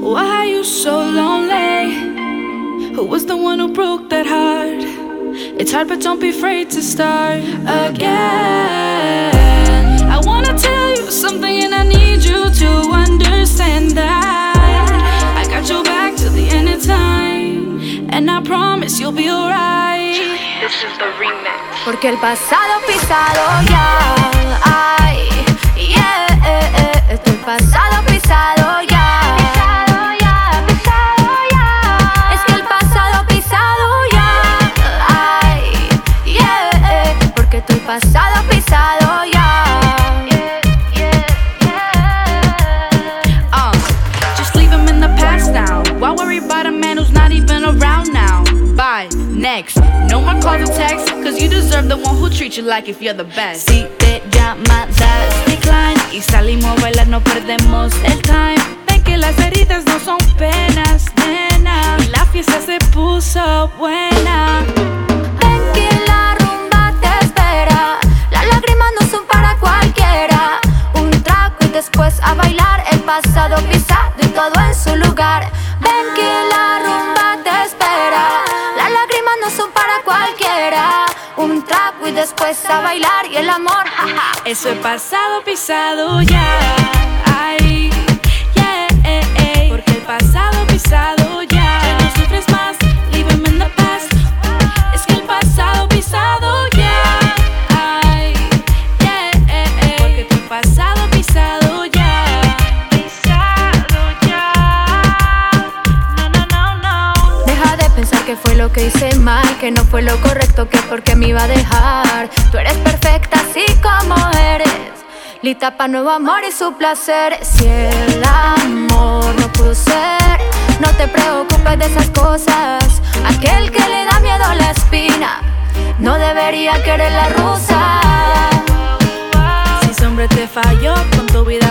Why are you so lonely? Who was the one who broke that heart? It's hard, but don't be afraid to start again. I wanna tell you something, and I need you to understand that I got your back till the end of time, and I promise you'll be alright. This is the remix. Porque el pasado pisado ya. Ay, yeah. Porque tu pasado pisado ya. Yeah, yeah, yeah. Uh, just leave him in the past now. Why worry about a man who's not even around now? Bye, next. No more calls or texts, cause you deserve the one who treats you like if you're the best. Si te llama, das decline. Y salimos a bailar, no perdemos el time. Después a bailar. Y el amor, jaja. Eso es pasado pisado ya. Que fue lo que hice mal, que no fue lo correcto, que porque me iba a dejar. Tú eres perfecta así como eres. Lista para nuevo amor y su placer. Si el amor no pudo ser, no te preocupes de esas cosas. Aquel que le da miedo la espina, no debería querer la rusa. Si ese hombre te falló, con tu vida